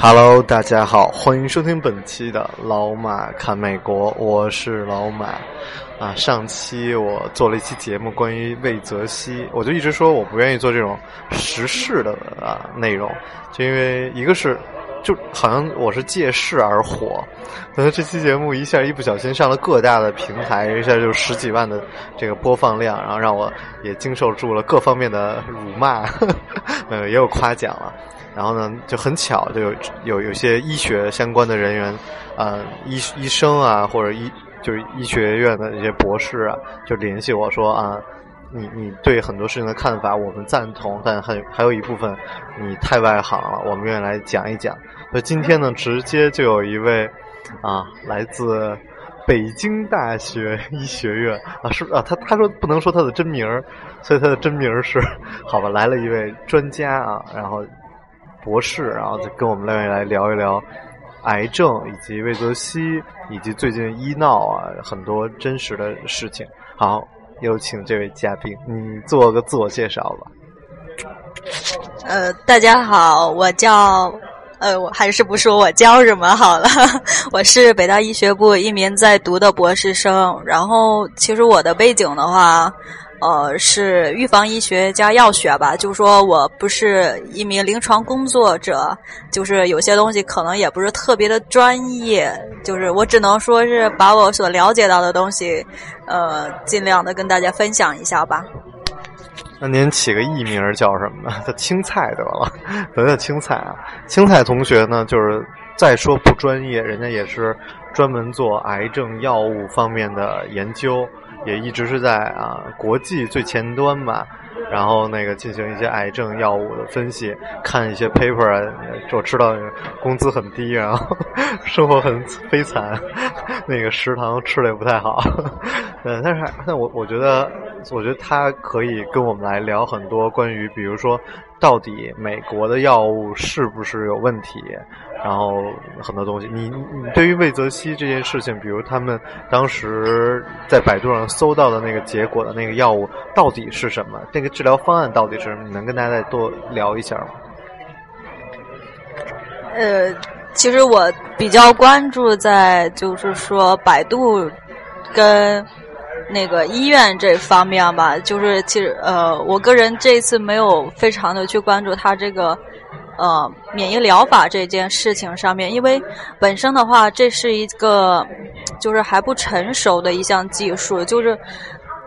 Hello，大家好，欢迎收听本期的老马看美国，我是老马。啊，上期我做了一期节目关于魏则西，我就一直说我不愿意做这种时事的啊内容，就因为一个是就好像我是借势而火，可能这期节目一下一不小心上了各大的平台，一下就十几万的这个播放量，然后让我也经受住了各方面的辱骂，呃，也有夸奖了。然后呢，就很巧，就有有有些医学相关的人员，呃，医医生啊，或者医就是医学院的一些博士啊，就联系我说啊，你你对很多事情的看法我们赞同，但还还有一部分你太外行了，我们愿意来讲一讲。那今天呢，直接就有一位啊，来自北京大学医学院啊，是啊，他他说不能说他的真名儿，所以他的真名儿是 好吧，来了一位专家啊，然后。博士，然后再跟我们两位来聊一聊癌症，以及魏则西，以及最近医闹啊，很多真实的事情。好，有请这位嘉宾，你做个自我介绍吧。呃，大家好，我叫呃，我还是不说我叫什么好了。我是北大医学部一名在读的博士生，然后其实我的背景的话。呃，是预防医学加药学吧，就是说我不是一名临床工作者，就是有些东西可能也不是特别的专业，就是我只能说是把我所了解到的东西，呃，尽量的跟大家分享一下吧。那您起个艺名叫什么呢？叫青菜得了，得叫青菜啊。青菜同学呢，就是再说不专业，人家也是专门做癌症药物方面的研究。也一直是在啊国际最前端吧，然后那个进行一些癌症药物的分析，看一些 paper 啊。我知道工资很低，然后生活很悲惨，那个食堂吃的也不太好。嗯，但是但我我觉得，我觉得他可以跟我们来聊很多关于，比如说到底美国的药物是不是有问题。然后很多东西，你你对于魏则西这件事情，比如他们当时在百度上搜到的那个结果的那个药物到底是什么？那个治疗方案到底是什么？能跟大家再多聊一下吗？呃，其实我比较关注在就是说百度跟那个医院这方面吧，就是其实呃，我个人这一次没有非常的去关注他这个。呃，免疫疗法这件事情上面，因为本身的话，这是一个就是还不成熟的一项技术，就是，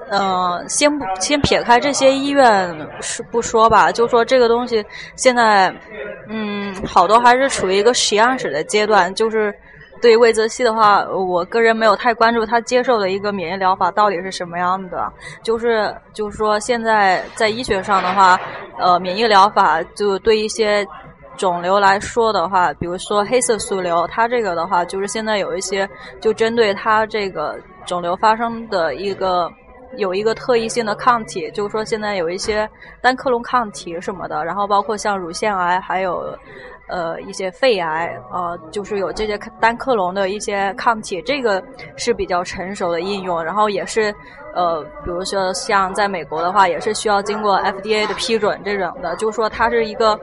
呃，先不先撇开这些医院是不说吧，就说这个东西现在，嗯，好多还是处于一个实验室的阶段。就是对魏则西的话，我个人没有太关注他接受的一个免疫疗法到底是什么样的。就是就是说，现在在医学上的话，呃，免疫疗法就对一些。肿瘤来说的话，比如说黑色素瘤，它这个的话，就是现在有一些就针对它这个肿瘤发生的一个有一个特异性的抗体，就是说现在有一些单克隆抗体什么的，然后包括像乳腺癌，还有呃一些肺癌，呃，就是有这些单克隆的一些抗体，这个是比较成熟的应用，然后也是呃，比如说像在美国的话，也是需要经过 FDA 的批准这种的，就是说它是一个。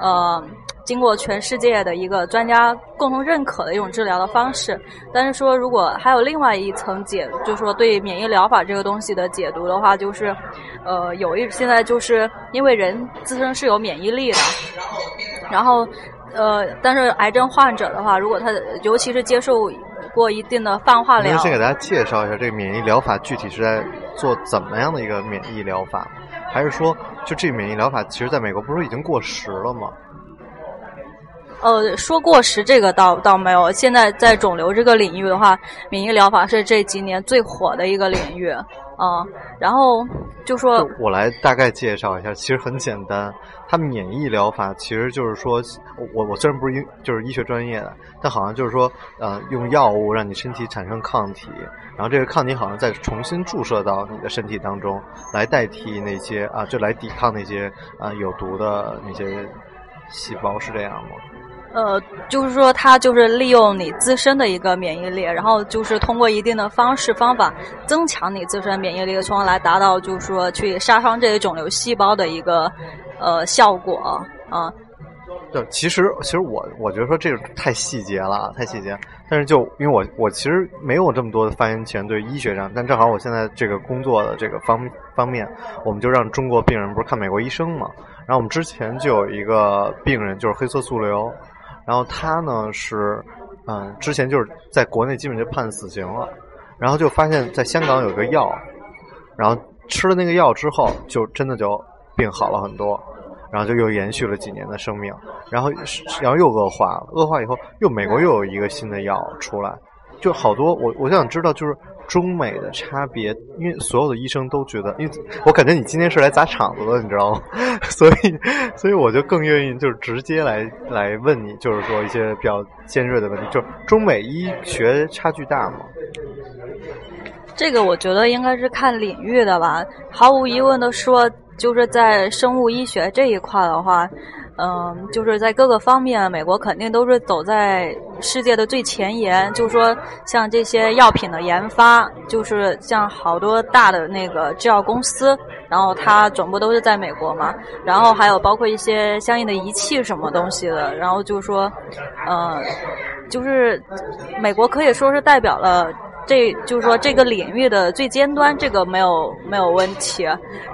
呃，经过全世界的一个专家共同认可的一种治疗的方式，但是说如果还有另外一层解，就是说对免疫疗法这个东西的解读的话，就是，呃，有一现在就是因为人自身是有免疫力的，然后，呃，但是癌症患者的话，如果他尤其是接受过一定的放化疗，先给大家介绍一下这个免疫疗法具体是在做怎么样的一个免疫疗法。还是说，就这免疫疗法，其实在美国不是已经过时了吗？呃，说过时这个倒倒没有。现在在肿瘤这个领域的话，免疫疗法是这几年最火的一个领域啊。然后就说，我来大概介绍一下，其实很简单。它免疫疗法其实就是说，我我虽然不是医就是医学专业的，但好像就是说，呃，用药物让你身体产生抗体，然后这个抗体好像再重新注射到你的身体当中，来代替那些啊，就来抵抗那些啊有毒的那些细胞，是这样吗？呃，就是说，它就是利用你自身的一个免疫力，然后就是通过一定的方式方法增强你自身免疫力，从而来达到就是说去杀伤这些肿瘤细胞的一个呃效果啊。对，其实其实我我觉得说这个太细节了，太细节。但是就因为我我其实没有这么多的发言权对医学上，但正好我现在这个工作的这个方方面，我们就让中国病人不是看美国医生嘛，然后我们之前就有一个病人就是黑色素瘤。然后他呢是，嗯，之前就是在国内基本就判死刑了，然后就发现在香港有个药，然后吃了那个药之后，就真的就病好了很多，然后就又延续了几年的生命，然后然后又恶化了，恶化以后又美国又有一个新的药出来，就好多我我想知道就是。中美的差别，因为所有的医生都觉得，因为我感觉你今天是来砸场子的，你知道吗？所以，所以我就更愿意就是直接来来问你，就是说一些比较尖锐的问题，就是中美医学差距大吗？这个我觉得应该是看领域的吧。毫无疑问的说，就是在生物医学这一块的话。嗯，就是在各个方面，美国肯定都是走在世界的最前沿。就是说，像这些药品的研发，就是像好多大的那个制药公司，然后它总部都是在美国嘛。然后还有包括一些相应的仪器什么东西的。然后就是说，嗯，就是美国可以说是代表了。这就是说，这个领域的最尖端，这个没有没有问题。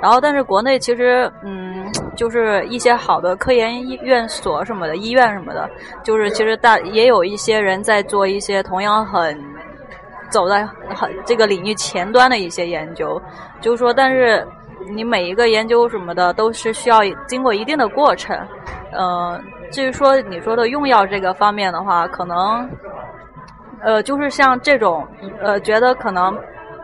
然后，但是国内其实，嗯，就是一些好的科研院所什么的，医院什么的，就是其实大也有一些人在做一些同样很走在很这个领域前端的一些研究。就是说，但是你每一个研究什么的，都是需要经过一定的过程。嗯，至于说你说的用药这个方面的话，可能。呃，就是像这种，呃，觉得可能，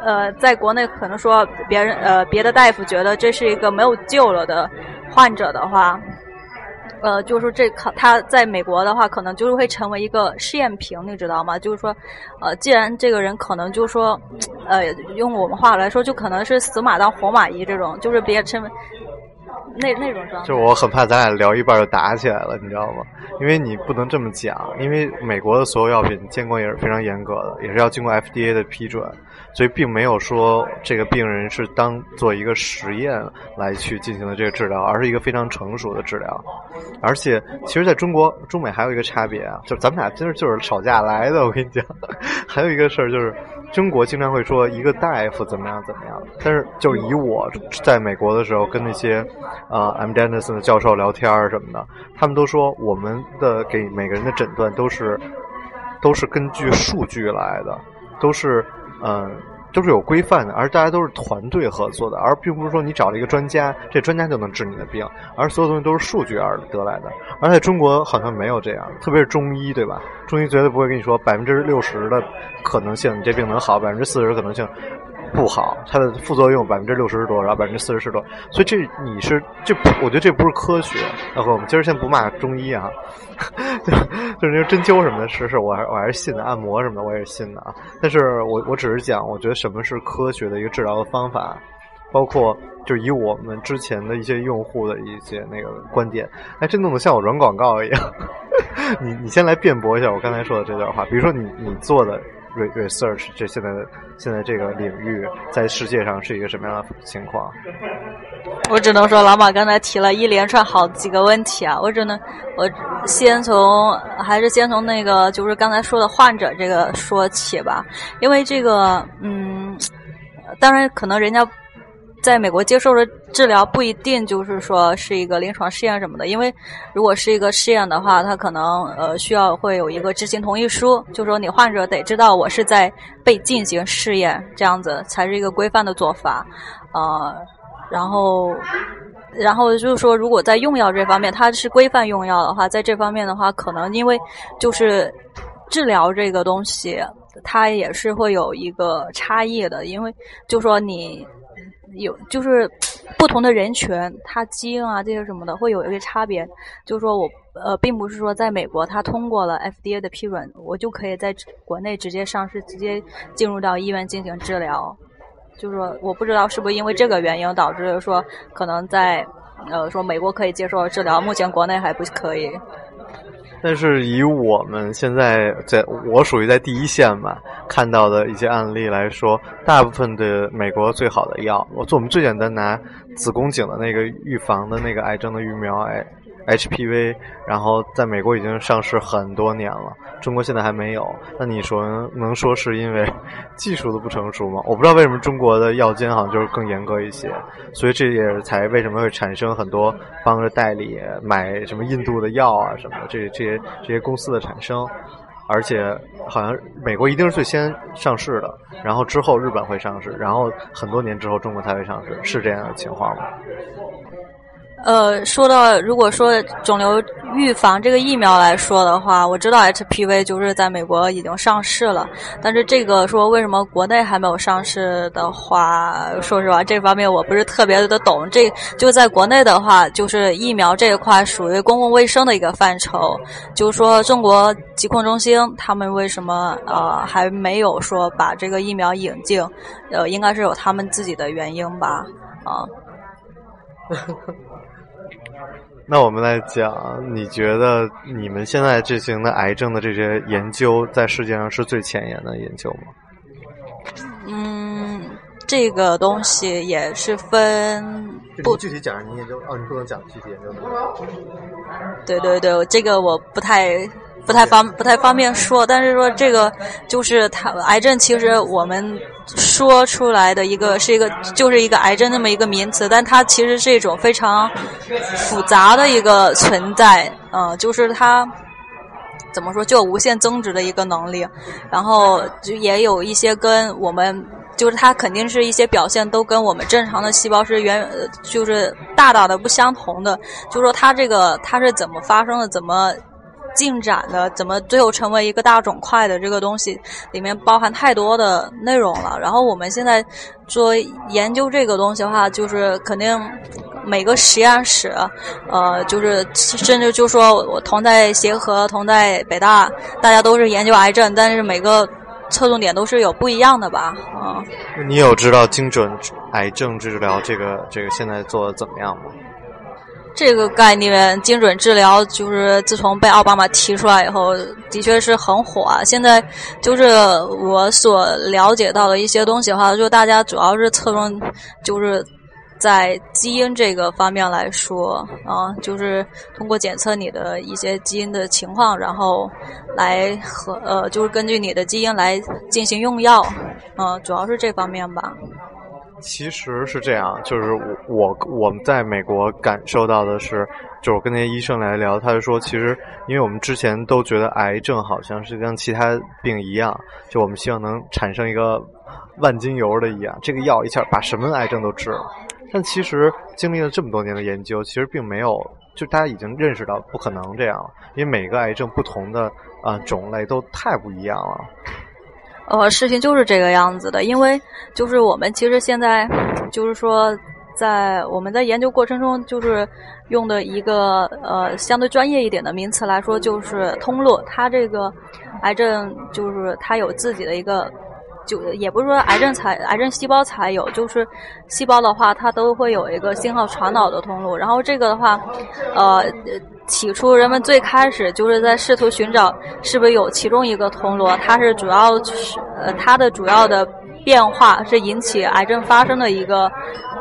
呃，在国内可能说别人，呃，别的大夫觉得这是一个没有救了的患者的话，呃，就是这可他在美国的话，可能就是会成为一个试验品，你知道吗？就是说，呃，既然这个人可能就说，呃，用我们话来说，就可能是死马当活马医这种，就是别成为。那那种状态，就我很怕咱俩聊一半就打起来了，你知道吗？因为你不能这么讲，因为美国的所有药品监管也是非常严格的，也是要经过 FDA 的批准，所以并没有说这个病人是当做一个实验来去进行的这个治疗，而是一个非常成熟的治疗。而且，其实在中国、中美还有一个差别啊，就是咱们俩真是就是吵架来的。我跟你讲，还有一个事儿就是。中国经常会说一个大夫怎么样怎么样，但是就以我在美国的时候跟那些啊 M. Dennison 的教授聊天什么的，他们都说我们的给每个人的诊断都是都是根据数据来的，都是嗯。都是有规范的，而大家都是团队合作的，而并不是说你找了一个专家，这专家就能治你的病，而所有东西都是数据而得来的。而在中国好像没有这样，特别是中医，对吧？中医绝对不会跟你说百分之六十的可能性，你这病能好，百分之四十可能性。不好，它的副作用百分之六十多，然后百分之四十多，所以这你是这，我觉得这不是科学。然后我们今儿先不骂中医啊，就就是那个针灸什么的，是是，我还我还是信的，按摩什么的我也是信的啊。但是我我只是讲，我觉得什么是科学的一个治疗的方法，包括就以我们之前的一些用户的一些那个观点，哎，这弄得像我软广告一样。你你先来辩驳一下我刚才说的这段话，比如说你你做的。Re research 这现在现在这个领域在世界上是一个什么样的情况？我只能说，老马刚才提了一连串好几个问题啊，我只能我先从还是先从那个就是刚才说的患者这个说起吧，因为这个嗯，当然可能人家。在美国接受的治疗不一定就是说是一个临床试验什么的，因为如果是一个试验的话，它可能呃需要会有一个执行同意书，就说你患者得知道我是在被进行试验，这样子才是一个规范的做法，呃，然后然后就是说，如果在用药这方面，它是规范用药的话，在这方面的话，可能因为就是治疗这个东西，它也是会有一个差异的，因为就说你有就是不同的人群，它基因啊这些什么的会有一些差别。就是说我呃，并不是说在美国它通过了 FDA 的批准，我就可以在国内直接上市，直接进入到医院进行治疗。就是说，我不知道是不是因为这个原因导致说，可能在呃说美国可以接受治疗，目前国内还不可以。但是以我们现在在我属于在第一线吧，看到的一些案例来说，大部分的美国最好的药，我做我们最简单拿子宫颈的那个预防的那个癌症的疫苗，哎。HPV，然后在美国已经上市很多年了，中国现在还没有。那你说能说是因为 技术的不成熟吗？我不知道为什么中国的药监好像就是更严格一些，所以这也才为什么会产生很多帮着代理买什么印度的药啊什么的这这些这些公司的产生，而且好像美国一定是最先上市的，然后之后日本会上市，然后很多年之后中国才会上市，是这样的情况吗？呃，说到如果说肿瘤预防这个疫苗来说的话，我知道 HPV 就是在美国已经上市了，但是这个说为什么国内还没有上市的话，说实话这方面我不是特别的懂。这就在国内的话，就是疫苗这一块属于公共卫生的一个范畴，就是说中国疾控中心他们为什么呃还没有说把这个疫苗引进，呃，应该是有他们自己的原因吧，啊。那我们来讲，你觉得你们现在进行的癌症的这些研究，在世界上是最前沿的研究吗？嗯，这个东西也是分不具体讲，你研究哦，你不能讲具体研究。对对对，这个我不太。不太方不太方便说，但是说这个就是它癌症，其实我们说出来的一个是一个就是一个癌症那么一个名词，但它其实是一种非常复杂的一个存在，嗯，就是它怎么说就无限增值的一个能力，然后就也有一些跟我们就是它肯定是一些表现都跟我们正常的细胞是远就是大大的不相同的，就是说它这个它是怎么发生的，怎么。进展的怎么最后成为一个大肿块的这个东西，里面包含太多的内容了。然后我们现在做研究这个东西的话，就是肯定每个实验室，呃，就是甚至就说我同在协和、同在北大，大家都是研究癌症，但是每个侧重点都是有不一样的吧？啊，你有知道精准癌症治疗这个这个现在做的怎么样吗？这个概念，精准治疗，就是自从被奥巴马提出来以后，的确是很火啊。现在就是我所了解到的一些东西的话，就大家主要是侧重，就是在基因这个方面来说啊，就是通过检测你的一些基因的情况，然后来和呃，就是根据你的基因来进行用药，嗯，主要是这方面吧。其实是这样，就是我我我们在美国感受到的是，就是我跟那些医生来聊，他就说，其实因为我们之前都觉得癌症好像是跟其他病一样，就我们希望能产生一个万金油的一样，这个药一下把什么癌症都治了。但其实经历了这么多年的研究，其实并没有，就大家已经认识到不可能这样了，因为每个癌症不同的啊种类都太不一样了。呃，事情就是这个样子的，因为就是我们其实现在就是说，在我们在研究过程中，就是用的一个呃相对专业一点的名词来说，就是通路。它这个癌症就是它有自己的一个。就也不是说癌症才癌症细胞才有，就是细胞的话，它都会有一个信号传导的通路。然后这个的话，呃，起初人们最开始就是在试图寻找是不是有其中一个通路，它是主要是呃它的主要的变化是引起癌症发生的一个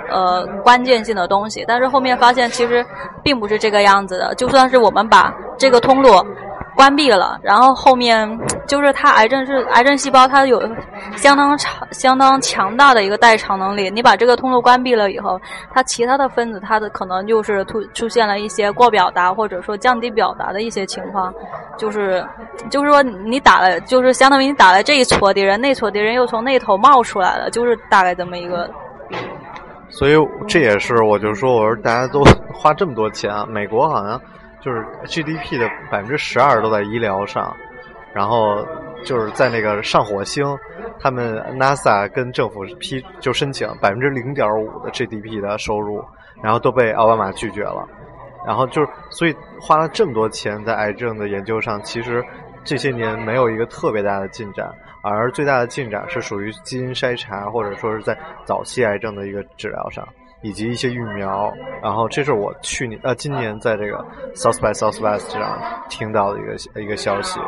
呃关键性的东西。但是后面发现其实并不是这个样子的，就算是我们把这个通路。关闭了，然后后面就是它癌症是癌症细胞，它有相当长、相当强大的一个代偿能力。你把这个通路关闭了以后，它其他的分子它的可能就是突出现了一些过表达或者说降低表达的一些情况，就是就是说你打了，就是相当于你打了这一撮敌人，那撮敌人又从那头冒出来了，就是大概这么一个。所以这也是我就说，我说大家都花这么多钱，美国好像就是 GDP 的百分之十二都在医疗上，然后就是在那个上火星，他们 NASA 跟政府批就申请百分之零点五的 GDP 的收入，然后都被奥巴马拒绝了，然后就是所以花了这么多钱在癌症的研究上，其实这些年没有一个特别大的进展。而最大的进展是属于基因筛查，或者说是在早期癌症的一个治疗上，以及一些疫苗。然后这是我去年呃今年在这个 South by Southwest 上听到的一个一个消息，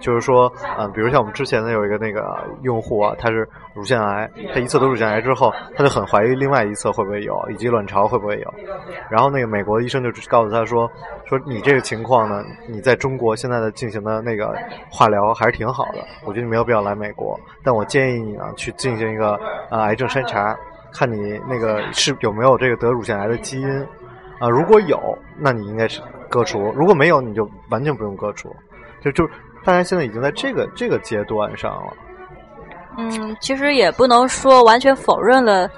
就是说，嗯，比如像我们之前呢有一个那个用户啊，他是乳腺癌，他一侧得乳腺癌之后，他就很怀疑另外一侧会不会有，以及卵巢会不会有。然后那个美国医生就告诉他说，说你这个情况呢，你在中国现在的进行的那个化疗还是挺好的，我觉得你没有必要来美国，但我建议你呢去进行一个呃癌症筛查。看你那个是有没有这个得乳腺癌的基因，啊，如果有，那你应该是割除；如果没有，你就完全不用割除。就就大家现在已经在这个这个阶段上了。嗯，其实也不能说完全否认了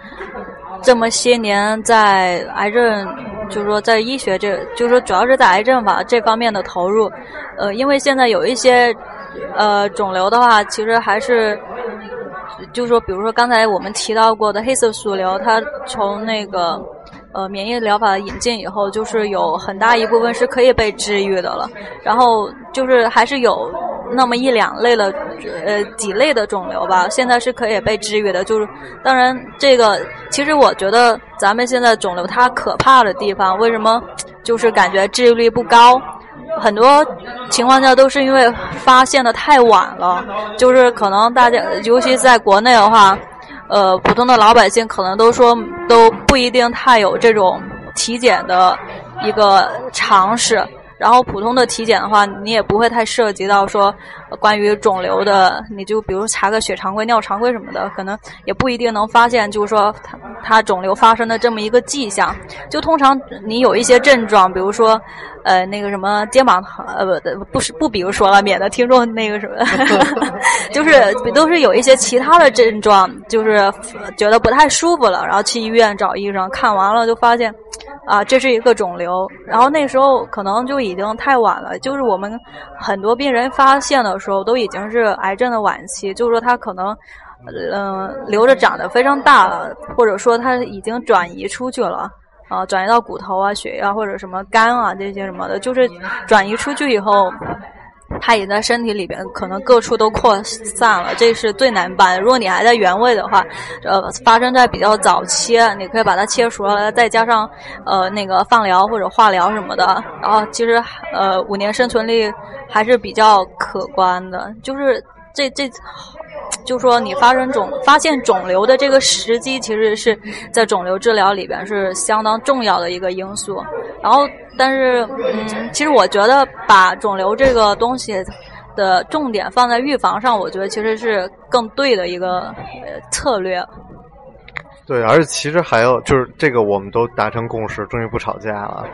这么些年在癌症，就是说在医学这，就是说主要是在癌症吧这方面的投入。呃，因为现在有一些呃肿瘤的话，其实还是。就是说，比如说刚才我们提到过的黑色素瘤，它从那个呃免疫疗法引进以后，就是有很大一部分是可以被治愈的了。然后就是还是有那么一两类的呃几类的肿瘤吧，现在是可以被治愈的。就是当然，这个其实我觉得咱们现在肿瘤它可怕的地方，为什么就是感觉治愈率不高？很多情况下都是因为发现的太晚了，就是可能大家，尤其在国内的话，呃，普通的老百姓可能都说都不一定太有这种体检的一个常识。然后普通的体检的话，你也不会太涉及到说关于肿瘤的，你就比如查个血常规、尿常规什么的，可能也不一定能发现，就是说它它肿瘤发生的这么一个迹象。就通常你有一些症状，比如说呃那个什么肩膀呃不不是不比如说了，免得听众那个什么，就是都是有一些其他的症状，就是觉得不太舒服了，然后去医院找医生看完了就发现。啊，这是一个肿瘤，然后那时候可能就已经太晚了。就是我们很多病人发现的时候，都已经是癌症的晚期，就是说他可能，嗯，瘤子长得非常大了，或者说他已经转移出去了，啊，转移到骨头啊、血液或者什么肝啊这些什么的，就是转移出去以后。它也在身体里边，可能各处都扩散了，这是最难办。如果你还在原位的话，呃，发生在比较早期，你可以把它切除了，再加上呃那个放疗或者化疗什么的，然后其实呃五年生存率还是比较可观的。就是这这。就说你发生肿发现肿瘤的这个时机，其实是在肿瘤治疗里边是相当重要的一个因素。然后，但是，嗯，其实我觉得把肿瘤这个东西的重点放在预防上，我觉得其实是更对的一个策略。对，而且其实还有就是这个，我们都达成共识，终于不吵架了。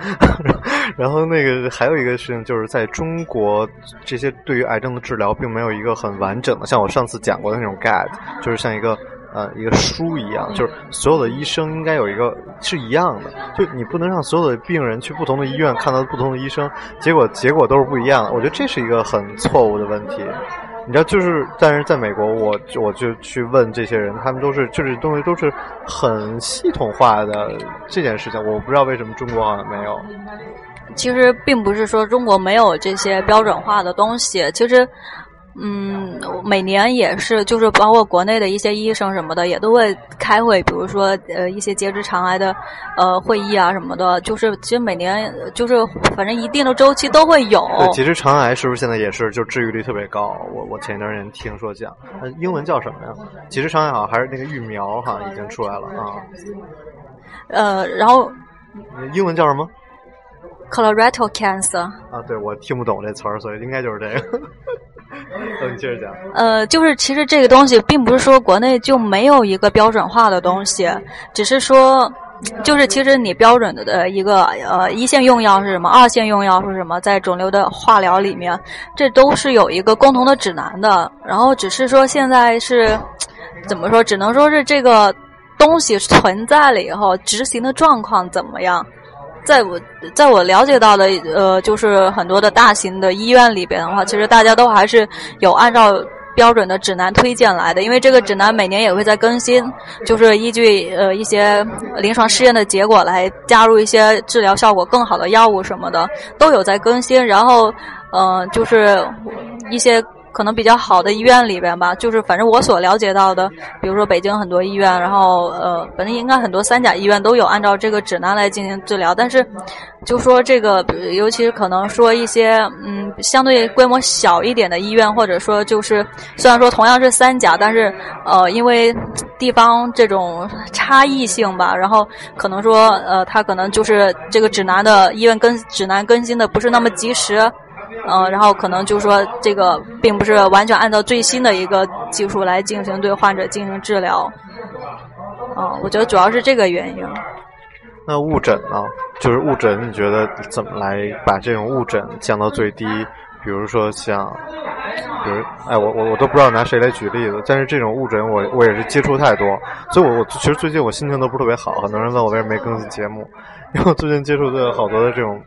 然后那个还有一个事情，就是在中国，这些对于癌症的治疗，并没有一个很完整的，像我上次讲过的那种 guide，就是像一个呃一个书一样，就是所有的医生应该有一个是一样的，就你不能让所有的病人去不同的医院看到不同的医生，结果结果都是不一样的。我觉得这是一个很错误的问题。你知道，就是，但是在美国，我我就去问这些人，他们都是，就是东西都是很系统化的这件事情，我不知道为什么中国好像没有。其实并不是说中国没有这些标准化的东西，其实。嗯，每年也是，就是包括国内的一些医生什么的，也都会开会，比如说呃一些结直肠癌的呃会议啊什么的，就是其实每年就是反正一定的周期都会有。对结直肠癌是不是现在也是就治愈率特别高？我我前一段时间听说讲，英文叫什么呀？结直肠癌好像还是那个疫苗好像已经出来了啊。呃，然后英文叫什么？Colorectal cancer。啊，对，我听不懂这词儿，所以应该就是这个。你接着讲。呃，就是其实这个东西并不是说国内就没有一个标准化的东西，只是说，就是其实你标准的的一个呃一线用药是什么，二线用药是什么，在肿瘤的化疗里面，这都是有一个共同的指南的。然后只是说现在是怎么说，只能说是这个东西存在了以后，执行的状况怎么样？在我在我了解到的，呃，就是很多的大型的医院里边的话，其实大家都还是有按照标准的指南推荐来的，因为这个指南每年也会在更新，就是依据呃一些临床试验的结果来加入一些治疗效果更好的药物什么的，都有在更新。然后，呃，就是一些。可能比较好的医院里边吧，就是反正我所了解到的，比如说北京很多医院，然后呃，反正应该很多三甲医院都有按照这个指南来进行治疗。但是，就说这个，尤其是可能说一些嗯，相对规模小一点的医院，或者说就是虽然说同样是三甲，但是呃，因为地方这种差异性吧，然后可能说呃，他可能就是这个指南的医院更指南更新的不是那么及时。嗯，然后可能就是说，这个并不是完全按照最新的一个技术来进行对患者进行治疗。嗯，我觉得主要是这个原因。那误诊呢？就是误诊，你觉得怎么来把这种误诊降到最低？比如说像，比如，哎，我我我都不知道拿谁来举例子。但是这种误诊，我我也是接触太多，所以我我其实最近我心情都不是特别好。很多人问我为什么没更新节目，因为我最近接触的好多的这种。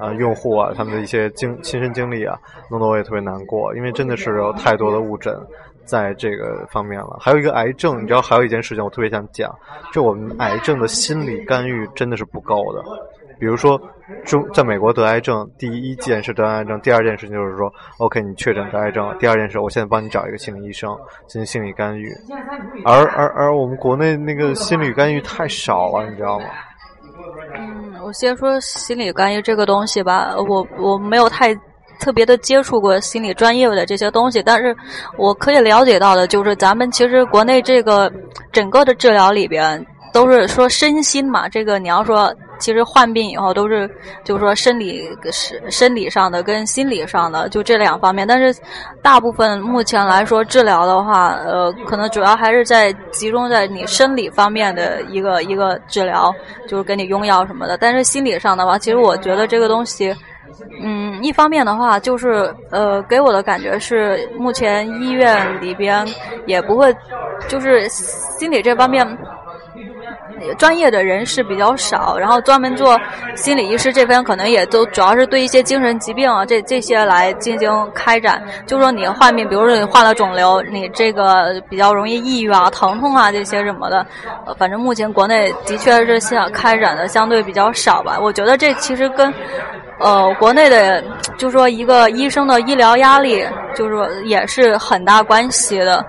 啊，用户啊，他们的一些经亲身经历啊，弄得我也特别难过，因为真的是有太多的误诊在这个方面了。还有一个癌症，你知道，还有一件事情我特别想讲，就我们癌症的心理干预真的是不够的。比如说，中在美国得癌症，第一件事得癌症，第二件事情就是说，OK，你确诊得癌症了，第二件事，我现在帮你找一个心理医生进行心理干预。而而而我们国内那个心理干预太少了，你知道吗？先说心理干预这个东西吧，我我没有太特别的接触过心理专业的这些东西，但是我可以了解到的就是，咱们其实国内这个整个的治疗里边都是说身心嘛，这个你要说。其实患病以后都是，就是说生理是生理上的跟心理上的，就这两方面。但是大部分目前来说治疗的话，呃，可能主要还是在集中在你生理方面的一个一个治疗，就是给你用药什么的。但是心理上的话，其实我觉得这个东西，嗯，一方面的话就是呃，给我的感觉是目前医院里边也不会，就是心理这方面。专业的人士比较少，然后专门做心理医师这边可能也都主要是对一些精神疾病啊这这些来进行开展。就说你患病，比如说你患了肿瘤，你这个比较容易抑郁啊、疼痛啊这些什么的，反正目前国内的确是想开展的相对比较少吧。我觉得这其实跟呃国内的就说一个医生的医疗压力，就是说也是很大关系的。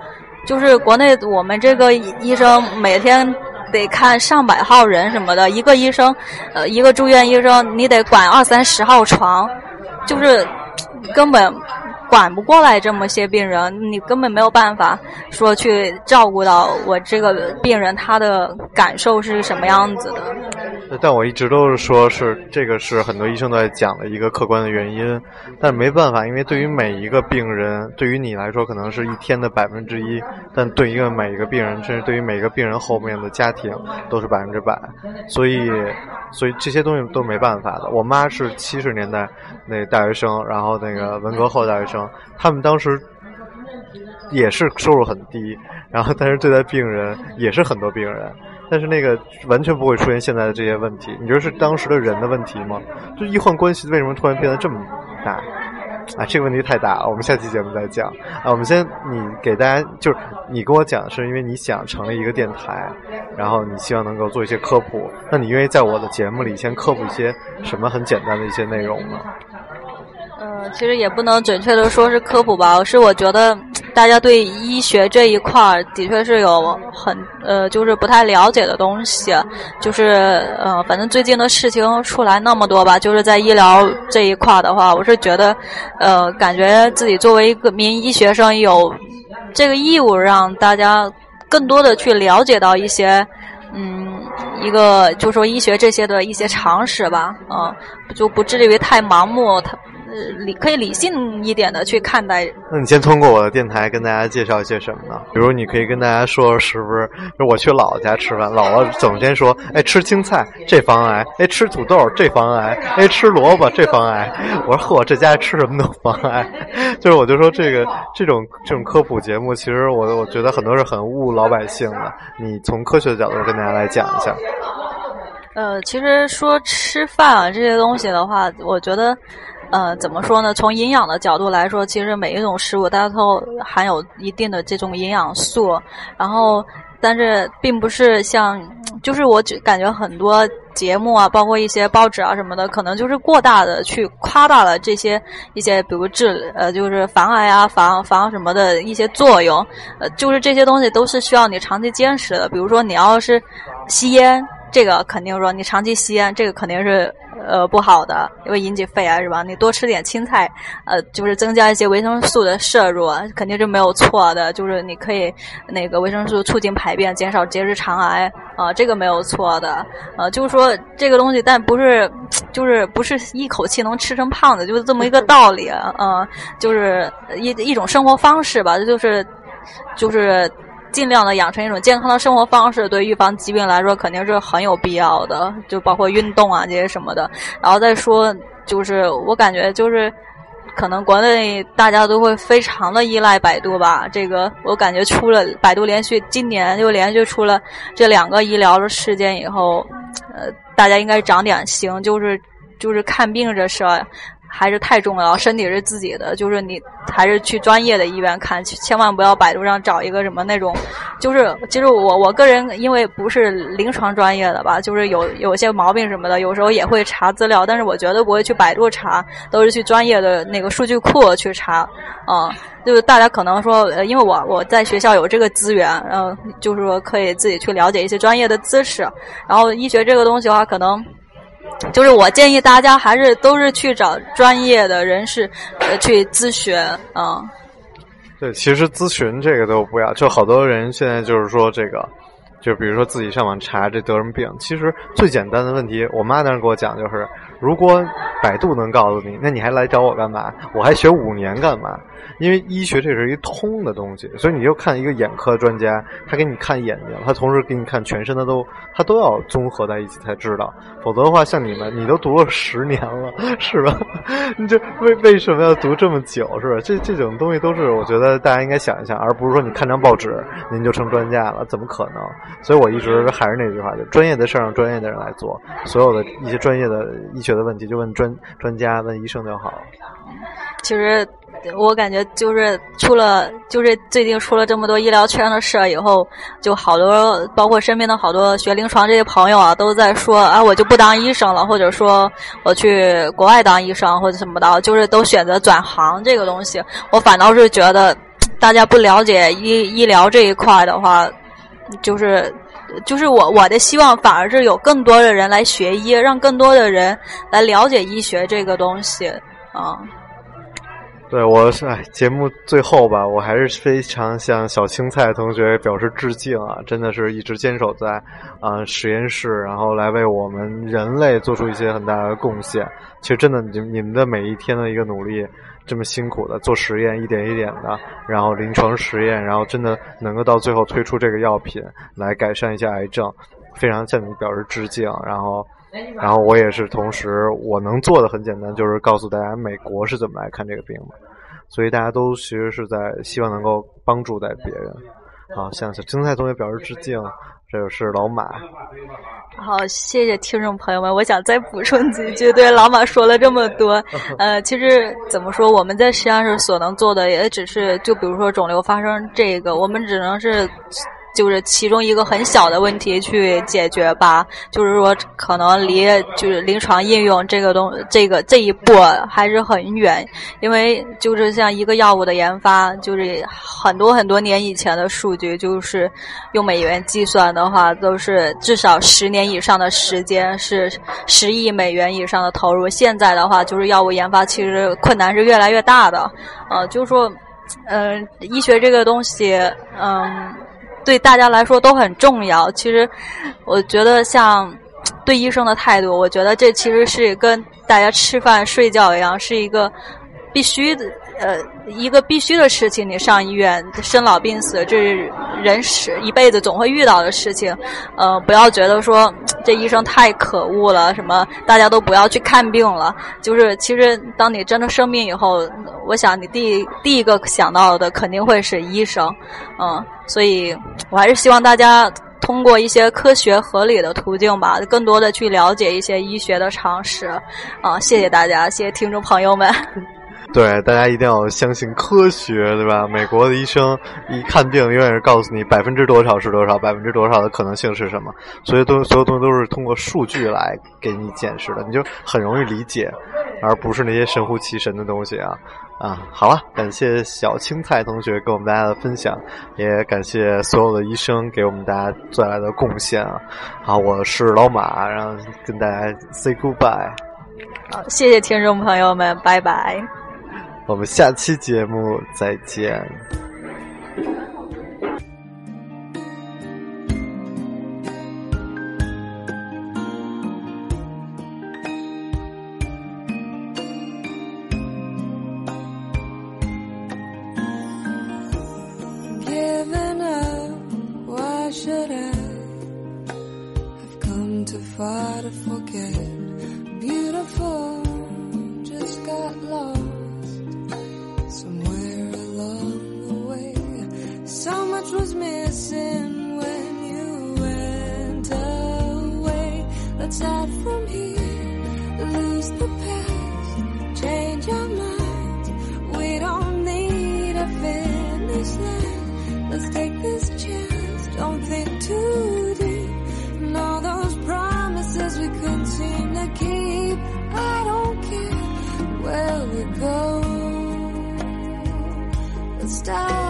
就是国内我们这个医生每天。得看上百号人什么的，一个医生，呃，一个住院医生，你得管二三十号床，就是根本。管不过来这么些病人，你根本没有办法说去照顾到我这个病人他的感受是什么样子的。但我一直都是说，是这个是很多医生都在讲的一个客观的原因，但是没办法，因为对于每一个病人，对于你来说可能是一天的百分之一，但对于每一个病人，甚至对于每一个病人后面的家庭都是百分之百，所以，所以这些东西都没办法的。我妈是七十年代那大学生，然后那个文革后大学生。他们当时也是收入很低，然后但是对待病人也是很多病人，但是那个完全不会出现现在的这些问题。你觉得是当时的人的问题吗？就医患关系为什么突然变得这么大？啊，这个问题太大了，我们下期节目再讲。啊，我们先你给大家就是你跟我讲，是因为你想成立一个电台，然后你希望能够做一些科普。那你愿意在我的节目里先科普一些什么很简单的一些内容呢？其实也不能准确的说是科普吧，是我觉得大家对医学这一块儿的确是有很呃，就是不太了解的东西。就是呃，反正最近的事情出来那么多吧，就是在医疗这一块的话，我是觉得呃，感觉自己作为一个名医学生，有这个义务让大家更多的去了解到一些嗯，一个就说医学这些的一些常识吧，嗯，就不至于太盲目。他理可以理性一点的去看待。那你先通过我的电台跟大家介绍一些什么呢？比如你可以跟大家说，是不是就？我去姥姥家吃饭，姥姥总先说：“哎，吃青菜这防癌，哎，吃土豆这防癌，哎，吃萝卜这防癌。”我说：“呵，这家吃什么都防癌。”就是我就说这个这种这种科普节目，其实我我觉得很多是很误老百姓的。你从科学的角度跟大家来讲一下。呃，其实说吃饭啊这些东西的话，我觉得，呃，怎么说呢？从营养的角度来说，其实每一种食物它都含有一定的这种营养素。然后，但是并不是像，就是我感觉很多节目啊，包括一些报纸啊什么的，可能就是过大的去夸大了这些一些，比如治呃，就是防癌啊、防防什么的一些作用。呃，就是这些东西都是需要你长期坚持的。比如说，你要是吸烟。这个肯定说你长期吸烟，这个肯定是呃不好的，因为引起肺癌是吧？你多吃点青菜，呃，就是增加一些维生素的摄入，肯定是没有错的。就是你可以那个维生素促进排便，减少结直肠癌啊，这个没有错的。呃，就是说这个东西，但不是就是不是一口气能吃成胖子，就是这么一个道理嗯，就是一一种生活方式吧，这就是就是。尽量的养成一种健康的生活方式，对预防疾病来说肯定是很有必要的，就包括运动啊这些什么的。然后再说，就是我感觉就是，可能国内大家都会非常的依赖百度吧。这个我感觉出了百度连续今年就连续出了这两个医疗的事件以后，呃，大家应该长点心，就是就是看病这事。还是太重要，身体是自己的，就是你还是去专业的医院看，千万不要百度上找一个什么那种，就是其实我我个人因为不是临床专业的吧，就是有有些毛病什么的，有时候也会查资料，但是我绝对不会去百度查，都是去专业的那个数据库去查，啊，就是大家可能说，因为我我在学校有这个资源，嗯，就是说可以自己去了解一些专业的知识，然后医学这个东西的话，可能。就是我建议大家还是都是去找专业的人士呃去咨询啊。对，其实咨询这个都不要，就好多人现在就是说这个，就比如说自己上网查这得什么病，其实最简单的问题，我妈当时给我讲就是，如果百度能告诉你，那你还来找我干嘛？我还学五年干嘛？因为医学这是一通的东西，所以你就看一个眼科专家，他给你看眼睛，他同时给你看全身的都，他都要综合在一起才知道。否则的话，像你们，你都读了十年了，是吧？你这为为什么要读这么久，是吧？这这种东西都是我觉得大家应该想一想，而不是说你看张报纸您就成专家了，怎么可能？所以我一直还是那句话，就专业的事儿让专业的人来做，所有的一些专业的医学的问题就问专专家、问医生就好了。其实。我感觉就是出了，就是最近出了这么多医疗圈的事儿以后，就好多，包括身边的好多学临床这些朋友啊，都在说啊，我就不当医生了，或者说我去国外当医生或者什么的，就是都选择转行这个东西。我反倒是觉得，大家不了解医医疗这一块的话，就是就是我我的希望反而是有更多的人来学医，让更多的人来了解医学这个东西啊。对，我是哎，节目最后吧，我还是非常向小青菜同学表示致敬啊！真的是一直坚守在啊实验室，然后来为我们人类做出一些很大的贡献。其实真的，你你们的每一天的一个努力，这么辛苦的做实验，一点一点的，然后临床实验，然后真的能够到最后推出这个药品来改善一下癌症，非常向你表示致敬。然后。然后我也是，同时我能做的很简单，就是告诉大家美国是怎么来看这个病的。所以大家都其实是在希望能够帮助在别人。好，向小青菜同学表示致敬。这个是老马。好，谢谢听众朋友们。我想再补充几句，对老马说了这么多，呃，其实怎么说，我们在实验室所能做的，也只是就比如说肿瘤发生这个，我们只能是。就是其中一个很小的问题去解决吧，就是说可能离就是临床应用这个东这个这一步还是很远，因为就是像一个药物的研发，就是很多很多年以前的数据，就是用美元计算的话，都是至少十年以上的时间，是十亿美元以上的投入。现在的话，就是药物研发其实困难是越来越大的，呃，就是说，嗯，医学这个东西，嗯。对大家来说都很重要。其实，我觉得像对医生的态度，我觉得这其实是跟大家吃饭睡觉一样，是一个必须的。呃，一个必须的事情，你上医院，生老病死，这是人是一辈子总会遇到的事情。呃，不要觉得说这医生太可恶了，什么大家都不要去看病了。就是其实，当你真的生病以后，我想你第第一个想到的肯定会是医生。嗯，所以我还是希望大家通过一些科学合理的途径吧，更多的去了解一些医学的常识。啊，谢谢大家，谢谢听众朋友们。对，大家一定要相信科学，对吧？美国的医生一看病，永远是告诉你百分之多少是多少，百分之多少的可能性是什么。所有东所有东西都是通过数据来给你解释的，你就很容易理解，而不是那些神乎其神的东西啊啊！好了，感谢小青菜同学给我们大家的分享，也感谢所有的医生给我们大家带来的贡献啊！好，我是老马，然后跟大家 say goodbye。好，谢谢听众朋友们，拜拜。我们下期节目再见。stop.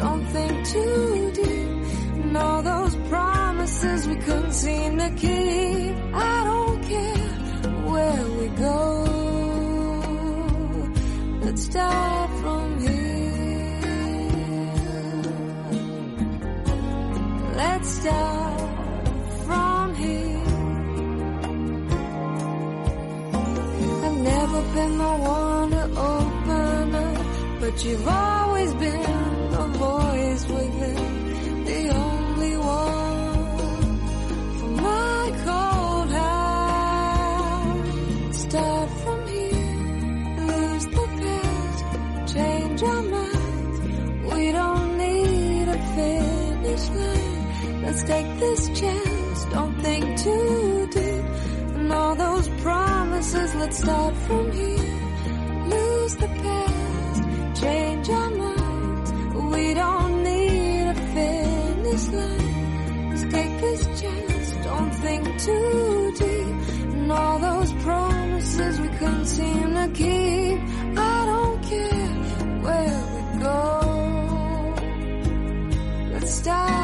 Don't think too deep. And all those promises we couldn't seem to keep. I don't care where we go. Let's start from here. Let's start from here. I've never been the one to open up, but you've always been Let's take this chance, don't think too deep. And all those promises, let's start from here. Lose the past, change our minds. We don't need a finish line. Let's take this chance, don't think too deep. And all those promises we couldn't seem to keep. I don't care where we go. Let's start